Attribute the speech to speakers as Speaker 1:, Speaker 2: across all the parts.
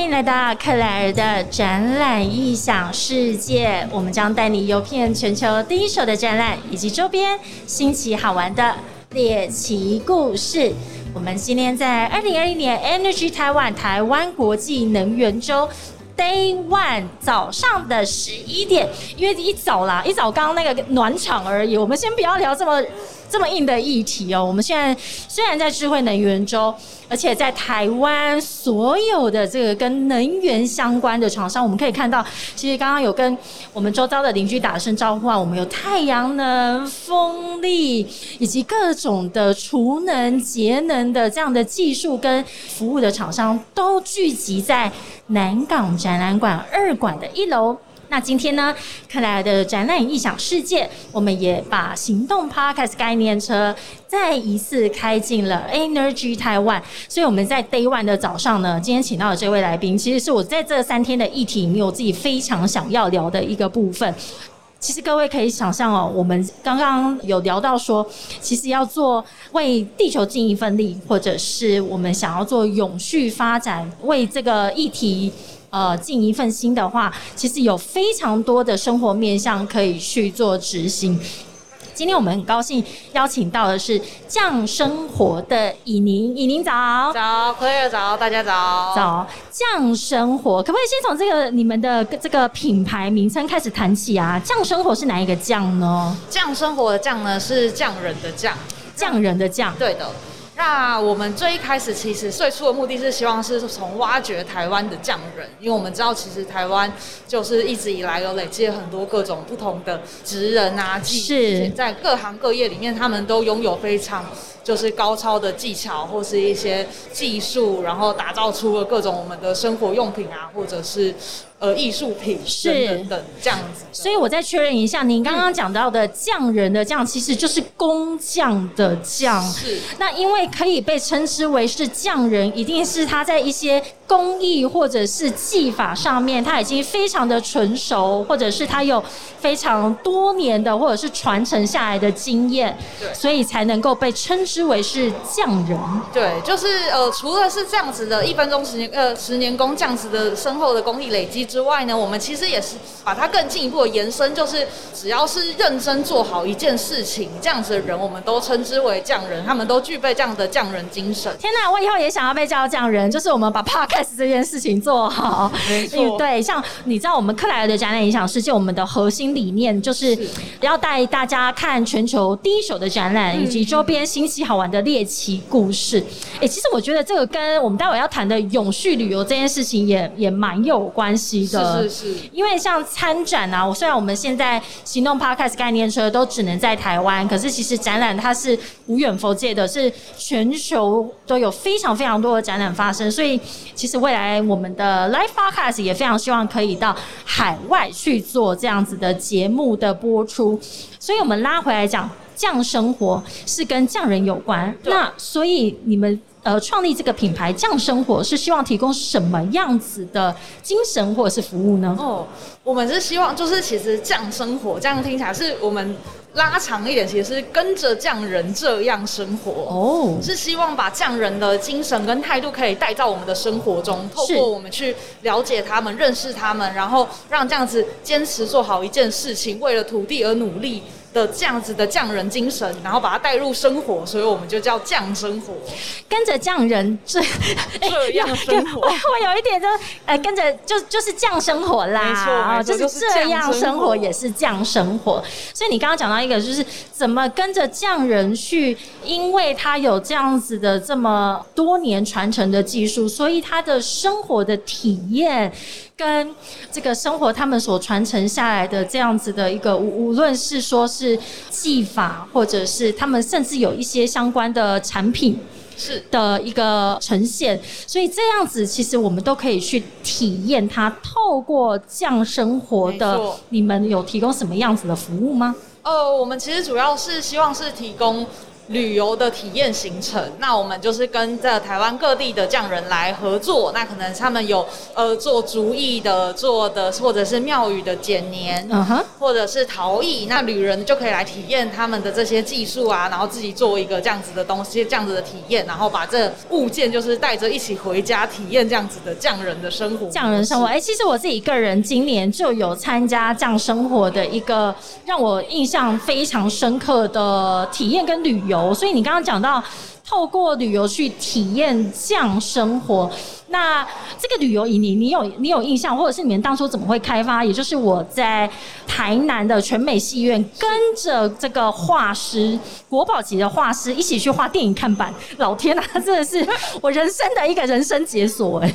Speaker 1: 欢迎来到克莱尔的展览异想世界。我们将带你游遍全球第一手的展览以及周边新奇好玩的猎奇故事。我们今天在二零二一年 Energy 台湾台湾国际能源周 Day One 早上的十一点，因为一早啦，一早刚刚那个暖场而已。我们先不要聊这么。这么硬的议题哦，我们现在虽然在智慧能源周，而且在台湾所有的这个跟能源相关的厂商，我们可以看到，其实刚刚有跟我们周遭的邻居打声招呼啊，我们有太阳能、风力以及各种的储能、节能的这样的技术跟服务的厂商，都聚集在南港展览馆二馆的一楼。那今天呢，克莱尔的展览异想世界，我们也把行动 Podcast 概念车再一次开进了 Energy Taiwan。所以我们在 Day One 的早上呢，今天请到的这位来宾，其实是我在这三天的议题里面，我自己非常想要聊的一个部分。其实各位可以想象哦，我们刚刚有聊到说，其实要做为地球尽一份力，或者是我们想要做永续发展，为这个议题。呃，尽一份心的话，其实有非常多的生活面向可以去做执行。今天我们很高兴邀请到的是酱生活的以宁，以宁早
Speaker 2: 早，朋友早，大家早
Speaker 1: 早。酱生活可不可以先从这个你们的这个品牌名称开始谈起啊？酱生活是哪一个酱呢？
Speaker 2: 酱生活的酱呢是匠人的匠，
Speaker 1: 匠人的匠，
Speaker 2: 对的。那我们最一开始其实最初的目的是希望是从挖掘台湾的匠人，因为我们知道其实台湾就是一直以来有累积了很多各种不同的职人啊，技在各行各业里面，他们都拥有非常就是高超的技巧或是一些技术，然后打造出了各种我们的生活用品啊，或者是。呃，艺术品是等等这样子，
Speaker 1: 所以我再确认一下，您刚刚讲到的匠人的匠，其实就是工匠的匠。
Speaker 2: 是，
Speaker 1: 那因为可以被称之为是匠人，一定是他在一些工艺或者是技法上面，他已经非常的纯熟，或者是他有非常多年的或者是传承下来的经验，
Speaker 2: 对，
Speaker 1: 所以才能够被称之为是匠人。
Speaker 2: 对，就是呃，除了是这样子的一分钟十年呃十年工这样子的深厚的工艺累积。之外呢，我们其实也是把它更进一步的延伸，就是只要是认真做好一件事情，这样子的人，我们都称之为匠人，他们都具备这样的匠人精神。
Speaker 1: 天哪，我以后也想要被叫匠人，就是我们把 podcast 这件事情做好。
Speaker 2: 没错，
Speaker 1: 对，像你知道我们克莱尔的展览影响世界，我们的核心理念就是要带大家看全球第一手的展览，以及周边新奇好玩的猎奇故事。哎，其实我觉得这个跟我们待会要谈的永续旅游这件事情也也蛮有关系。
Speaker 2: 是是是，
Speaker 1: 因为像参展啊，我虽然我们现在行动 Podcast 概念车都只能在台湾，可是其实展览它是无远佛界的，是全球都有非常非常多的展览发生，所以其实未来我们的 Live Podcast 也非常希望可以到海外去做这样子的节目的播出，所以我们拉回来讲，匠生活是跟匠人有关，那所以你们。呃，创立这个品牌“匠生活”是希望提供什么样子的精神或者是服务呢？
Speaker 2: 哦，我们是希望就是其实“匠生活”这样听起来是我们拉长一点，其实是跟着匠人这样生活哦，是希望把匠人的精神跟态度可以带到我们的生活中，透过我们去了解他们、认识他们，然后让这样子坚持做好一件事情，为了土地而努力。的这样子的匠人精神，然后把它带入生活，所以我们就叫匠生活，
Speaker 1: 跟着匠人
Speaker 2: 这 这样生活，我
Speaker 1: 有一点就呃跟着就就是匠生活啦，
Speaker 2: 没错，
Speaker 1: 就是这样生活也是匠生活。所以你刚刚讲到一个，就是怎么跟着匠人去，因为他有这样子的这么多年传承的技术，所以他的生活的体验。跟这个生活，他们所传承下来的这样子的一个，无无论是说是技法，或者是他们甚至有一些相关的产品，
Speaker 2: 是
Speaker 1: 的一个呈现，所以这样子其实我们都可以去体验它。透过这样生活的，你们有提供什么样子的服务吗？
Speaker 2: 呃，我们其实主要是希望是提供。旅游的体验行程。那我们就是跟在台湾各地的匠人来合作，那可能他们有呃做竹艺的、做的或者是庙宇的剪年，
Speaker 1: 嗯哼，
Speaker 2: 或者是陶艺，那旅人就可以来体验他们的这些技术啊，然后自己做一个这样子的东西，这样子的体验，然后把这物件就是带着一起回家体验这样子的匠人的生活。
Speaker 1: 匠人生活，哎、其实我自己个人今年就有参加匠生活的一个让我印象非常深刻的体验跟旅游，所以你刚刚讲到。透过旅游去体验这样生活，那这个旅游以你你有你有印象，或者是你们当初怎么会开发？也就是我在台南的全美戏院，跟着这个画师国宝级的画师一起去画电影看板。老天啊，真的是我人生的一个人生解锁哎、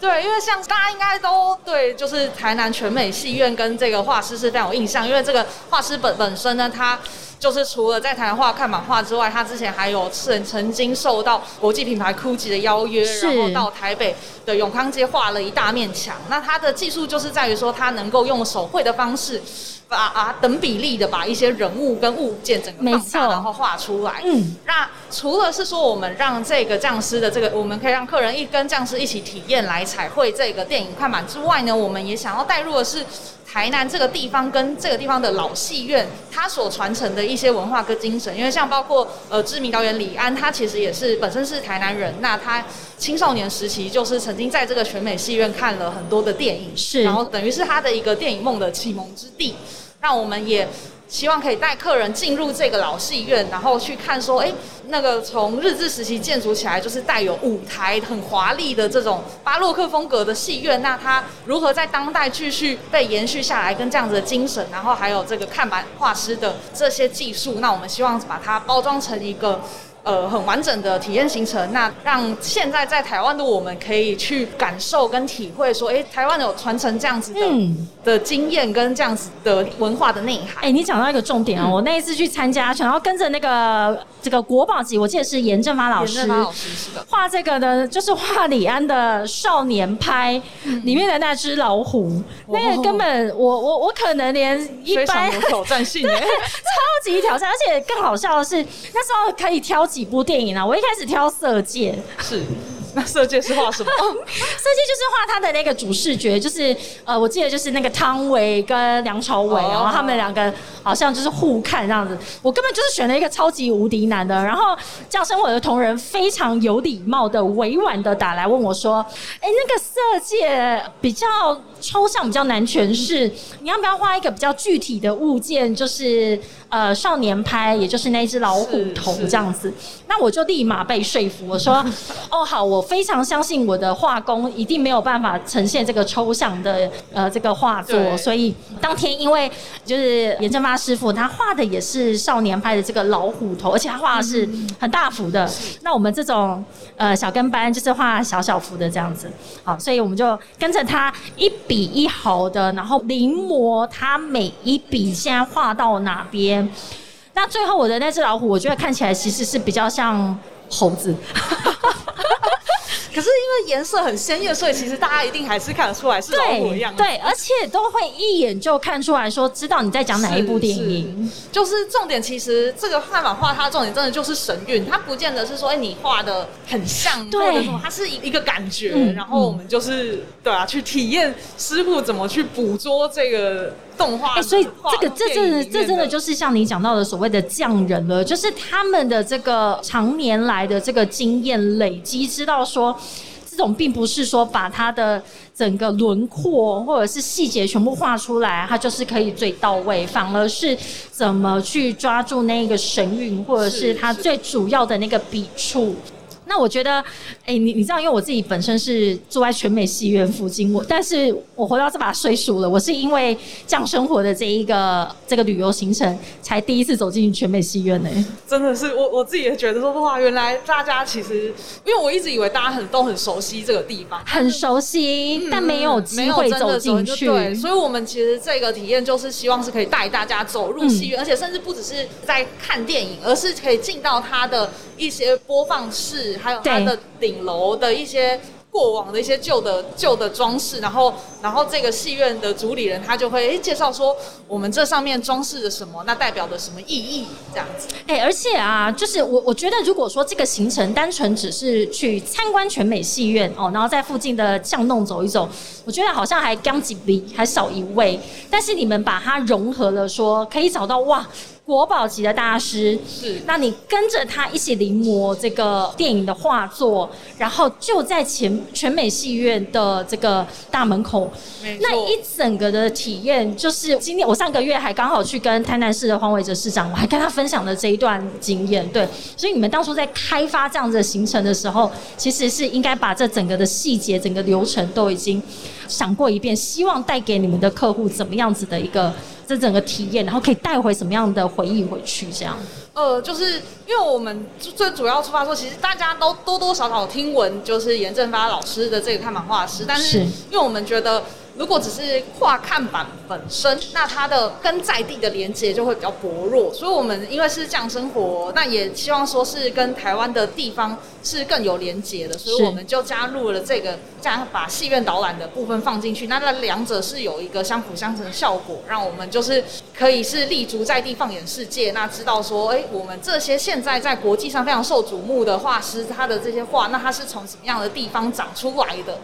Speaker 2: 对，因为像大家应该都对，就是台南全美戏院跟这个画师是非常有印象，因为这个画师本本身呢，他就是除了在台湾画看板画之外，他之前还有曾曾经受到国际品牌 GUCCI 的邀约，然后到台北的永康街画了一大面墙。那他的技术就是在于说，他能够用手绘的方式。把啊等比例的把一些人物跟物件整个放大，然后画出来。
Speaker 1: 嗯，
Speaker 2: 那除了是说我们让这个匠师的这个，我们可以让客人一跟匠师一起体验来彩绘这个电影看板之外呢，我们也想要带入的是台南这个地方跟这个地方的老戏院，它所传承的一些文化跟精神。因为像包括呃知名导演李安，他其实也是本身是台南人，那他青少年时期就是曾经在这个全美戏院看了很多的电影，
Speaker 1: 是
Speaker 2: 然后等于是他的一个电影梦的启蒙之地。那我们也希望可以带客人进入这个老戏院，然后去看说，哎，那个从日治时期建筑起来就是带有舞台很华丽的这种巴洛克风格的戏院，那它如何在当代继续被延续下来，跟这样子的精神，然后还有这个看板画师的这些技术，那我们希望把它包装成一个。呃，很完整的体验行程，那让现在在台湾的我们可以去感受跟体会，说，哎，台湾有传承这样子的、
Speaker 1: 嗯。
Speaker 2: 的经验跟这样子的文化的内涵。
Speaker 1: 哎、你讲到一个重点哦，我那一次去参加，想要跟着那个这个国宝级，我记得是严正发老师。
Speaker 2: 严正发老师是的，
Speaker 1: 画这个的，就是画李安的少年拍里面的那只老虎，那个根本我我我可能连一般
Speaker 2: 有挑战性哎。
Speaker 1: 超级挑战，而且更好笑的是，那时候可以挑几部电影啊。我一开始挑《色戒》，
Speaker 2: 是，那色戒是画什么？
Speaker 1: 《色戒》就是画他的那个主视觉，就是呃，我记得就是那个汤唯跟梁朝伟，
Speaker 2: 哦
Speaker 1: 然后他们两个好像就是互看这样子。我根本就是选了一个超级无敌难的，然后这样生活的同仁非常有礼貌的、委婉的打来问我说：“哎，那个《色戒》比较抽象，比较难诠释，你要不要画一个比较具体的物件？就是呃，少年拍，也就是那只老虎头这样子。”那我就立马被说服，我说：“ 哦，好，我非常相信我的画工一定没有办法呈现这个抽象的呃这个画作，所以当天因为就是严正发师傅他画的也是少年拍的这个老虎头，而且他画的是很大幅的。那我们这种呃小跟班就是画小小幅的这样子，好，所以我们就跟着他一笔一毫的，然后临摹它每一笔现在画到哪边。那最后我的那只老虎，我觉得看起来其实是比较像猴子。
Speaker 2: 可是因为颜色很鲜艳，所以其实大家一定还是看得出来是老虎一样子。
Speaker 1: 对，而且都会一眼就看出来说，知道你在讲哪一部电影。
Speaker 2: 就是重点，其实这个汉版画它重点真的就是神韵，它不见得是说，哎、你画的很像，
Speaker 1: 对
Speaker 2: 或者什么，它是一个感觉。
Speaker 1: 嗯
Speaker 2: 然后我们就是对啊，去体验师傅怎么去捕捉这个动画。
Speaker 1: 哎、所以这个这真的这真的就是像你讲到的所谓的匠人了，就是他们的这个常年来的这个经验累积，知道说。这种并不是说把它的整个轮廓或者是细节全部画出来，它就是可以最到位，反而是怎么去抓住那个神韵，或者是
Speaker 2: 是是
Speaker 1: 它最主要的那个笔触。那我觉得，哎、你你知道，因为我自己本身是住在全美戏院附近，我但是我回到这把岁数了，我是因为这样生活的这一个这个旅游行程，才第一次走进全美戏院呢、
Speaker 2: 真的是我我自己也觉得说，哇，原来大家其实，因为我一直以为大家很都很熟悉这个地方，
Speaker 1: 很熟悉，但没有机会走进去。
Speaker 2: 对，所以我们其实这个体验就是希望是可以带大家走入戏院，而且甚至不只是在看电影，而是可以进到它的一些播放室，还有它的顶楼的一些。过往的一些旧的旧的装饰，然后然后这个戏院的主理人他就会诶介绍说，我们这上面装饰的什么，那代表的什么意义，这样子。
Speaker 1: 哎、而且啊，就是我我觉得，如果说这个行程单纯只是去参观全美戏院哦，然后在附近的巷弄走一走，我觉得好像还刚几笔，还少一位。但是你们把它融合了说可以找到哇。国宝级的大师。
Speaker 2: 是。
Speaker 1: 那你跟着他一起临摹这个电影的画作，然后就在前全美戏院的这个大门口，那一整个的体验，就是今天我上个月还刚好去跟台南市的黄伟哲市长，我还跟他分享了这一段经验。对，所以你们当初在开发这样子的行程的时候，其实是应该把这整个的细节、整个流程都已经想过一遍，希望带给你们的客户怎么样子的一个这整个体验，然后可以带回什么样的回忆回去，这样。
Speaker 2: 呃，就是因为我们最主要出发说，其实大家都多多少少听闻，就是严正发老师的这个看板画师，但是
Speaker 1: 是
Speaker 2: 因为我们觉得，如果只是画看板本身，那它的跟在地的连接就会比较薄弱，所以我们因为是这样生活，那也希望说是跟台湾的地方是更有连接的，所以我们就加入了这个，加把戏院导览的部分放进去，那那两者是有一个相辅相成的效果，让我们就是可以是立足在地放眼世界，那知道说，哎、我们这些现在在国际上非常受瞩目的画师，他的这些画，那他是从什么样的地方长出来的？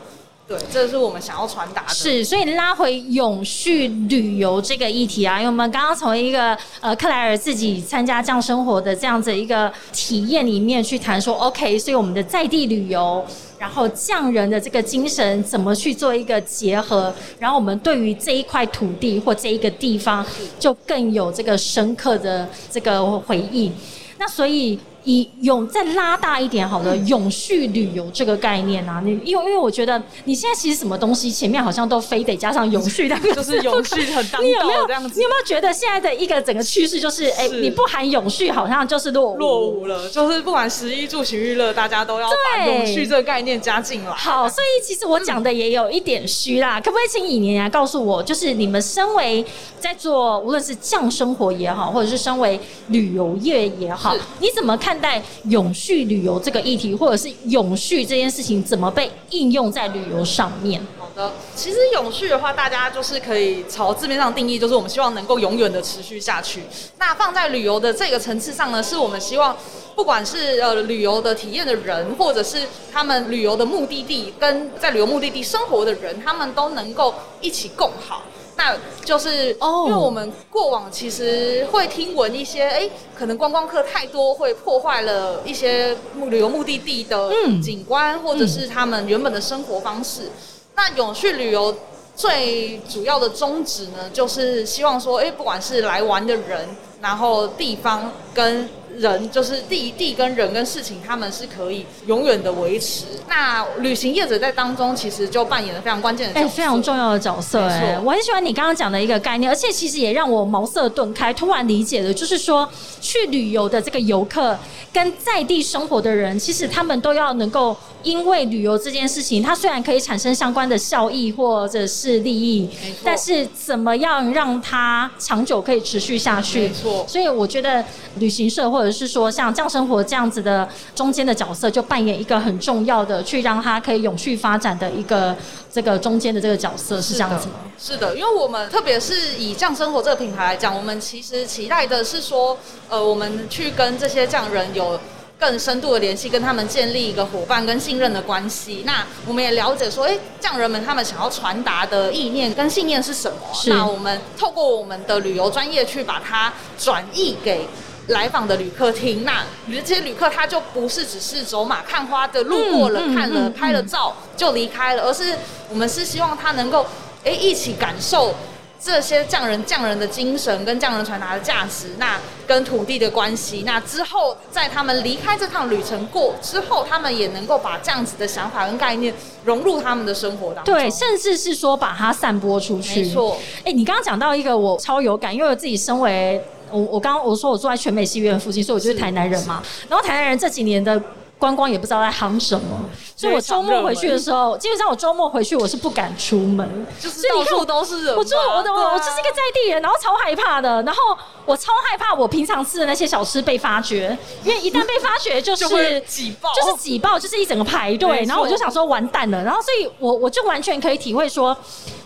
Speaker 2: 对，这是我们想要传达的。
Speaker 1: 是，所以拉回永续旅游这个议题啊，因为我们刚刚从一个呃克莱尔自己参加这样生活的这样子一个体验里面去谈说，OK，所以我们的在地旅游。然后匠人的这个精神怎么去做一个结合？然后我们对于这一块土地或这一个地方，就更有这个深刻的这个回忆。那所以以永再拉大一点好了，永续旅游这个概念啊，你因为因为我觉得你现在其实什么东西前面好像都非得加上永续两个字，
Speaker 2: 就是永续很当
Speaker 1: 你有没有
Speaker 2: 道这样子。
Speaker 1: 你有没有觉得现在的一个整个趋势就是，哎、
Speaker 2: 是。
Speaker 1: 你不含永续好像就是落伍
Speaker 2: 落伍了，就是不管食衣住行娱乐，大家都要把永续这个概念加进来。
Speaker 1: 好，所以其实我讲的也有一点虚啦，可不可以请以年来告诉我，就是你们身为在做无论是降生活也好，或者是身为旅游业也好，你怎么看待永续旅游这个议题，或者是永续这件事情怎么被应用在旅游上面？
Speaker 2: 好的，其实永续的话，大家就是可以朝字面上定义，就是我们希望能够永远的持续下去。那放在旅游的这个层次上呢，是我们希望。不管是呃旅游的体验的人，或者是他们旅游的目的地跟在旅游目的地生活的人，他们都能够一起共好。那就是
Speaker 1: 哦
Speaker 2: 因为我们过往其实会听闻一些，哎、可能观光客太多会破坏了一些目旅游目的地的
Speaker 1: 嗯
Speaker 2: 景观，或者是他们原本的生活方式。那永续旅游最主要的宗旨呢，就是希望说，哎、不管是来玩的人，然后地方跟人，就是地地跟人跟事情，他们是可以永远的维持。那旅行业者在当中，其实就扮演了非常关键的角
Speaker 1: 哎、
Speaker 2: 色，
Speaker 1: 非常重要的角色
Speaker 2: 欸
Speaker 1: 哎、我很喜欢你刚刚讲的一个概念，而且其实也让我茅塞顿开，突然理解了，就是说去旅游的这个游客跟在地生活的人，其实他们都要能够因为旅游这件事情，它虽然可以产生相关的效益或者是利益，但是怎么样让它长久可以持续下去？
Speaker 2: 没错
Speaker 1: 所以我觉得旅行社或者是说像这样生活这样子的中间的角色，就扮演一个很重要的，去让它可以永续发展的一个这个中间的这个角色，是这样子吗？
Speaker 2: 是的，因为我们特别是以匠生活这个品牌来讲，我们其实期待的是说，呃，我们去跟这些匠人有更深度的联系，跟他们建立一个伙伴跟信任的关系。那我们也了解说，哎，匠人们他们想要传达的意念跟信念是什么？那我们透过我们的旅游专业去把它转译给。来访的旅客听，那这些旅客他就不是只是走马看花的路过了、看了、
Speaker 1: 嗯
Speaker 2: 拍了照就离开了，而是我们是希望他能够哎一起感受这些匠人匠人的精神跟匠人传达的价值，那跟土地的关系，那之后在他们离开这趟旅程过之后，他们也能够把这样子的想法跟概念融入他们的生活当中。
Speaker 1: 对，甚至是说把它散播出去。
Speaker 2: 没错。
Speaker 1: 哎、你刚刚讲到一个我超有感，因为我自己身为我我刚刚我说我住在全美戏院附近，所以我就是
Speaker 2: 是
Speaker 1: 台南人嘛。然后台南人这几年的。观光也不知道在夯什么，所以我周末回去的时候，基本上我周末回去我是不敢出门，
Speaker 2: 就是
Speaker 1: 你看
Speaker 2: 到处都是人嘛。
Speaker 1: 我住我的我就是一个在地人，然后超害怕的，然后我超害怕我平常吃的那些小吃被发掘，因为一旦被发掘就是
Speaker 2: 挤爆。
Speaker 1: 就是挤爆，就是一整个排队，然后我就想说完蛋了，然后所以我我就完全可以体会说。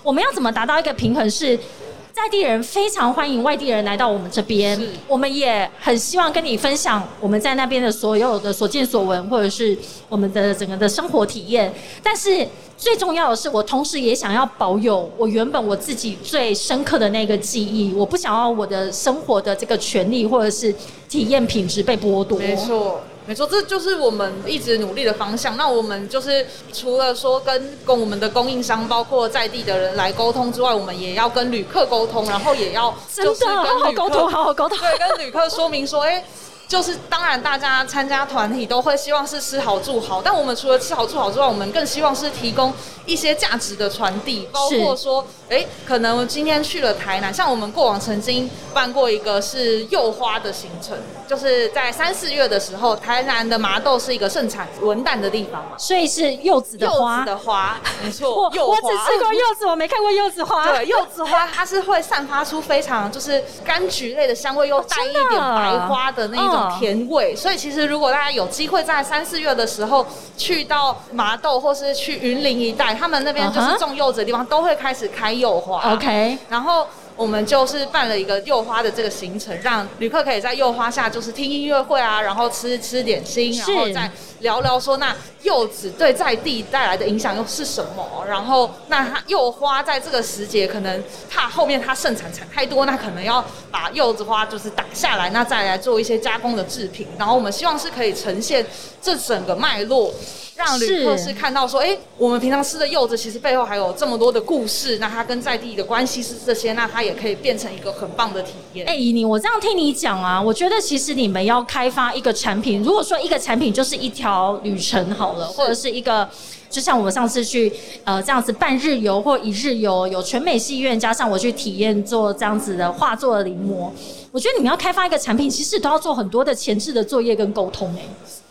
Speaker 1: 我们要怎么达到一个平衡是？在地人非常欢迎外地人来到我们这边，我们也很希望跟你分享我们在那边的所有的所见所闻，或者是我们的整个的生活体验。但是最重要的是，我同时也想要保有我原本我自己最深刻的那个记忆，我不想要我的生活的这个权利或者是体验品质被剥夺。
Speaker 2: 没错。没错，这就是我们一直努力的方向。那我们就是除了说跟跟我们的供应商，包括在地的人来沟通之外，我们也要跟旅客沟通，然后也要
Speaker 1: 真的好好沟通，好好沟通。
Speaker 2: 对，跟旅客说明说，哎。就是当然，大家参加团体都会希望是吃好住好，但我们除了吃好住好之外，我们更希望是提供一些价值的传递，包括说，哎，可能今天去了台南，像我们过往曾经办过一个是柚花的行程，就是在三四月的时候，台南的麻豆是一个盛产文旦的地方嘛，
Speaker 1: 所以是柚子的花，
Speaker 2: 柚子的花，没错，
Speaker 1: 我我只吃过柚子，我没看过柚子花。
Speaker 2: 对，柚子花它是会散发出非常就是柑橘类的香味，又带一点白花的那种。甜味，所以其实如果大家有机会在三四月的时候去到麻豆或是去云林一带，他们那边就是种柚子的地方，都会开始开柚花。
Speaker 1: OK，
Speaker 2: 然后。我们就是办了一个柚花的这个行程，让旅客可以在柚花下就是听音乐会啊，然后吃吃点心，然后再聊聊说那柚子对在地带来的影响又是什么？然后那它柚花在这个时节可能怕后面它盛产产太多，那可能要把柚子花就是打下来，那再来做一些加工的制品。然后我们希望是可以呈现这整个脉络。让旅客是看到说，哎，我们平常吃的柚子其实背后还有这么多的故事，那它跟在地的关系是这些，那它也可以变成一个很棒的体验。
Speaker 1: 哎，怡宁，我这样听你讲啊，我觉得其实你们要开发一个产品，如果说一个产品就是一条旅程好了，或者是一个，就像我们上次去呃这样子半日游或一日游，有全美戏院加上我去体验做这样子的画作的临摹，我觉得你们要开发一个产品，其实都要做很多的前置的作业跟沟通哎。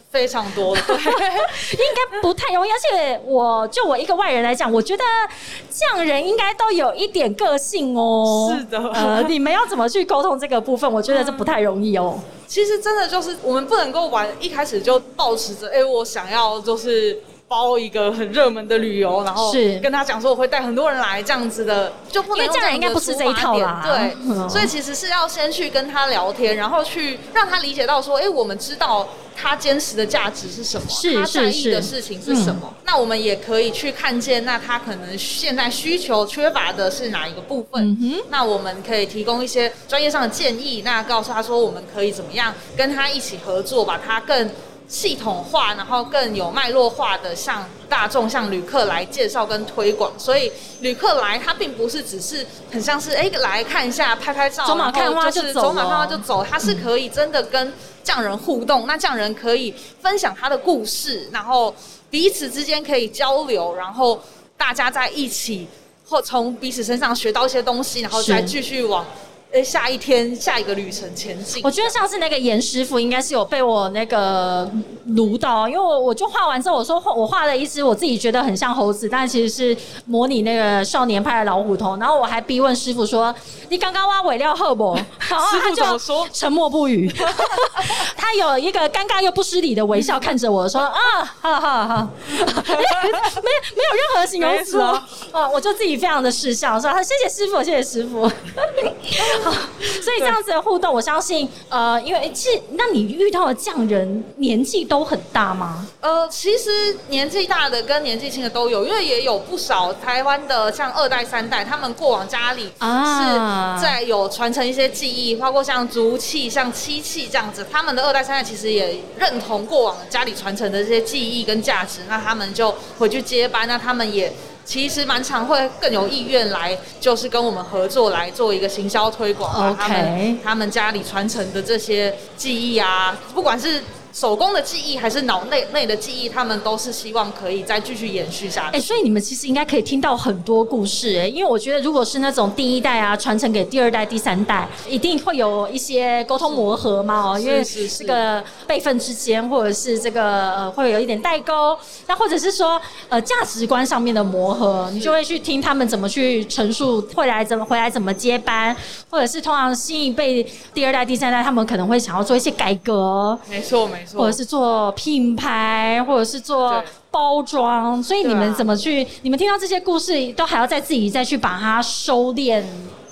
Speaker 2: 非常多，对，应
Speaker 1: 该不太容易。而且，我就我一个外人来讲，我觉得匠人应该都有一点个性
Speaker 2: 哦。是的，呃，
Speaker 1: 你们要怎么去沟通这个部分？我觉得这不太容易哦。
Speaker 2: 其实，真的就是我们不能够玩一开始就保持着，哎，我想要就是包一个很热门的旅游，然后是跟他讲说我会带很多人来这样子的，就不能
Speaker 1: 因为匠人应该不是这一套啦。
Speaker 2: 对，所以其实是要先去跟他聊天，然后去让他理解到说，哎，我们知道。他坚持的价值是什么？他在意的事情是什么？那我们也可以去看见，那他可能现在需求缺乏的是哪一个部分？那我们可以提供一些专业上的建议，那告诉他说，我们可以怎么样跟他一起合作，把他更系统化，然后更有脉络化的向大众、向旅客来介绍跟推广。所以旅客来，他并不是只是很像是哎来看一下、拍拍照，
Speaker 1: 走马看花
Speaker 2: 就
Speaker 1: 走，走
Speaker 2: 马看花就走。他是可以真的跟。匠人互动，那匠人可以分享他的故事，然后彼此之间可以交流，然后大家在一起或从彼此身上学到一些东西，然后再继续往。哎，下一天下一个旅程前进。
Speaker 1: 我觉得上次那个严师傅应该是有被我那个撸到，因为我我就画完之后，我说我画了一只我自己觉得很像猴子，但其实是模拟那个少年派的老虎头。然后我还逼问师傅说：“你刚刚挖尾料后不？”
Speaker 2: 师傅怎么说？
Speaker 1: 沉默不语。他有一个尴尬又不失礼的微笑看着我说：“啊，哈哈哈，没没有任何形容词哦。”哦，我就自己非常的失笑，说：“谢谢师傅，谢谢师傅。” 所以这样子的互动，我相信，呃，因为其实，那你遇到的匠人年纪都很大吗？
Speaker 2: 呃，其实年纪大的跟年纪轻的都有，因为也有不少台湾的像二代、三代，他们过往家里是在有传承一些技艺，包括像竹器、像漆器这样子，他们的二代、三代其实也认同过往家里传承的这些技艺跟价值，那他们就回去接班，那他们也。其实蛮常会更有意愿来，就是跟我们合作来做一个行销推广啊，他们他们家里传承的这些技艺啊，不管是。手工的记忆还是脑内内的记忆，他们都是希望可以再继续延续下去。
Speaker 1: 哎，所以你们其实应该可以听到很多故事哎，因为我觉得如果是那种第一代啊传承给第二代、第三代，一定会有一些沟通磨合嘛哦，因为这个辈分之间或者是这个呃会有一点代沟，那或者是说呃价值观上面的磨合，你就会去听他们怎么去陈述，会来怎么回来怎么接班，或者是通常新一辈第二代、第三代他们可能会想要做一些改革。
Speaker 2: 没错，没。错
Speaker 1: 或者是做品牌，或者是做包装，所以你们怎么去？你们听到这些故事，都还要再自己再去把它收敛。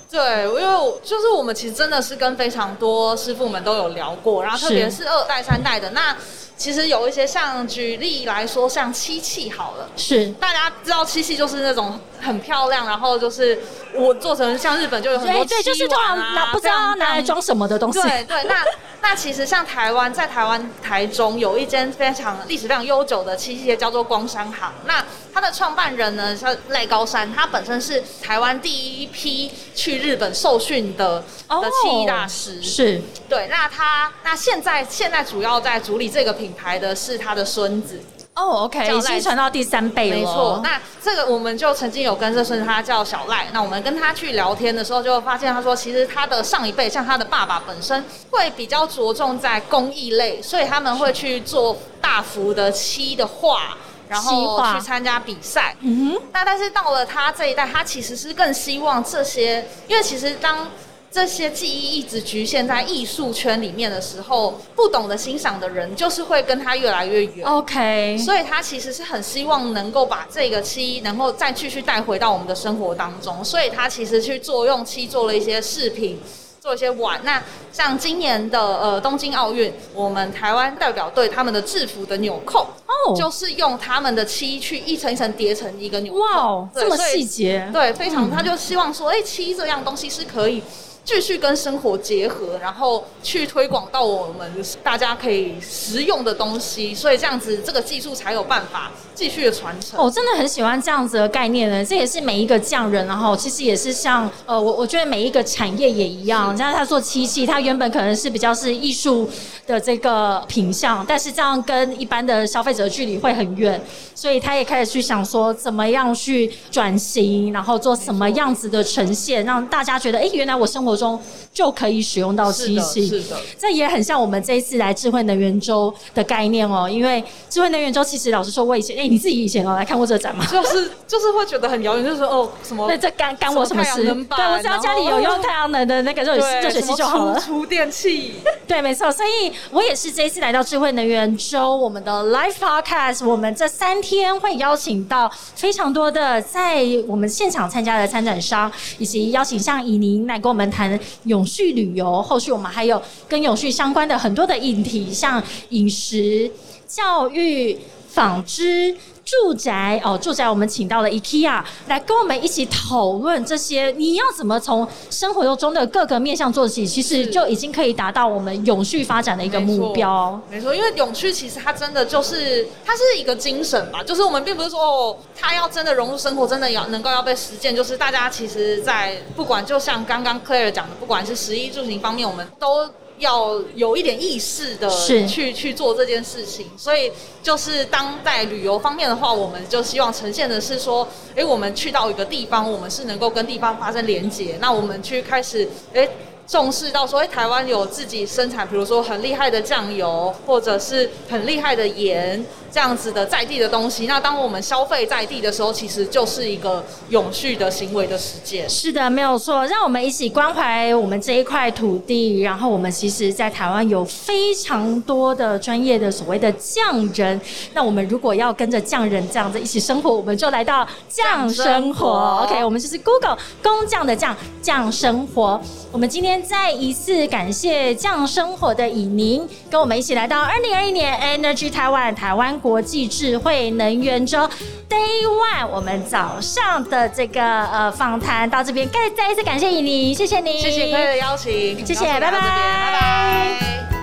Speaker 2: 对，因为我就是我们其实真的是跟非常多师傅们都有聊过，然后特别
Speaker 1: 是
Speaker 2: 是二代、三代的。那其实有一些像举例来说，像漆器好了。
Speaker 1: 是，
Speaker 2: 大家知道漆器就是那种很漂亮，然后就是我做成像日本就有很多
Speaker 1: 对对，就是
Speaker 2: 漆碗啊，
Speaker 1: 拿不知道要拿来装什么的东西。
Speaker 2: 对对，那那其实像台湾，在台湾台中有一间非常历史非常悠久的漆器业，叫做光山行。那它的创办人呢，叫赖高山，他本身是台湾第一批去日本受训的
Speaker 1: 哦
Speaker 2: 的漆艺大师。
Speaker 1: 是
Speaker 2: 对，那他那现在现在主要在主理这个品牌的是他的孙子。
Speaker 1: 哦，OK，已经传到第三辈了。
Speaker 2: 没错，那这个我们就曾经有跟这孙子，他叫小赖。那我们跟他去聊天的时候，就发现他说，其实他的上一辈，像他的爸爸本身会比较着重在工艺类，所以他们会去做大幅的漆的画，然
Speaker 1: 漆
Speaker 2: 后去参加比赛。
Speaker 1: 嗯哼，
Speaker 2: 那但是到了他这一代，他其实是更希望这些，因为其实当这些技艺一直局限在艺术圈里面的时候，不懂得欣赏的人就是会跟他越来越远。
Speaker 1: OK，
Speaker 2: 所以他其实是很希望能够把这个漆能够再继续带回到我们的生活当中，所以他其实去做用漆做了一些饰品。做一些碗，那像今年的呃东京奥运，我们台湾代表队他们的制服的纽扣，
Speaker 1: 哦，
Speaker 2: 就是用他们的漆去一层一层叠成一个纽扣。
Speaker 1: 这么细节。
Speaker 2: 对，非常，
Speaker 1: 嗯
Speaker 2: 他就希望说，哎、漆这样东西是可以继续跟生活结合，然后去推广到我们大家可以实用的东西，所以这样子这个技术才有办法继续的传承。
Speaker 1: 我、真的很喜欢这样子的概念呢，这也是每一个匠人，然后其实也是像呃，我我觉得每一个产业也一样，像他做漆器，他原本可能是比较是艺术的这个品相，但是这样跟一般的消费者的距离会很远，所以他也开始去想说怎么样去转型，然后做什么样子的呈现，让大家觉得，哎，原来我生活中就可以使用到
Speaker 2: 是的，
Speaker 1: 漆器。
Speaker 2: 是的，
Speaker 1: 这也很像我们这一次来智慧能源周的概念哦，因为智慧能源周其实老实说，我以前哎、你自己以前有来看过这个展吗？
Speaker 2: 就是就是会觉得很遥远，就是说哦什么
Speaker 1: 那这干干我什么事？对，我只要家里有用太阳能的那个热水热水器就好了。
Speaker 2: 什么厨电器，
Speaker 1: 对，没错，所以我也是这一次来到智慧能源周，我们的 Live Podcast，我们这三天会邀请到非常多的在我们现场参加的参展商，以及邀请像以宁来跟我们谈永续旅游。后续我们还有跟永续相关的很多的议题，像饮食、教育、纺织。住宅哦，住宅我们请到了 IKEA 来跟我们一起讨论这些，你要怎么从生活中的各个面向做起，其实就已经可以达到我们永续发展的一个目标。
Speaker 2: 没错，因为永续其实它真的就是它是一个精神吧，就是我们并不是说哦，它要真的融入生活，真的要能够要被实践，就是大家其实，在不管就像刚刚 Claire 讲的，不管是食衣住行方面，我们都。要有一点意识的去去做这件事情，所以就是当在旅游方面的话，我们就希望呈现的是说，诶，我们去到一个地方，我们是能够跟地方发生连接，那我们去开始，诶。重视到说，哎，台湾有自己生产，比如说很厉害的酱油，或者是很厉害的盐，这样子的在地的东西。那当我们消费在地的时候，其实就是一个永续的行为的实践。
Speaker 1: 是的，没有错。让我们一起关怀我们这一块土地。然后我们其实，在台湾有非常多的专业的所谓的匠人。那我们如果要跟着匠人这样子一起生活，我们就来到匠生活。
Speaker 2: 活
Speaker 1: OK，我们就是 Google 工匠的匠匠生活。我们今天再一次感谢匠生活的以宁，跟我们一起来到二零二一年 Energy Taiwan 台湾国际智慧能源周 Day One，我们早上的这个呃访谈到这边，再再一次感谢以宁，谢谢您，
Speaker 2: 谢谢各位的邀请，
Speaker 1: 谢谢拜拜
Speaker 2: 拜拜。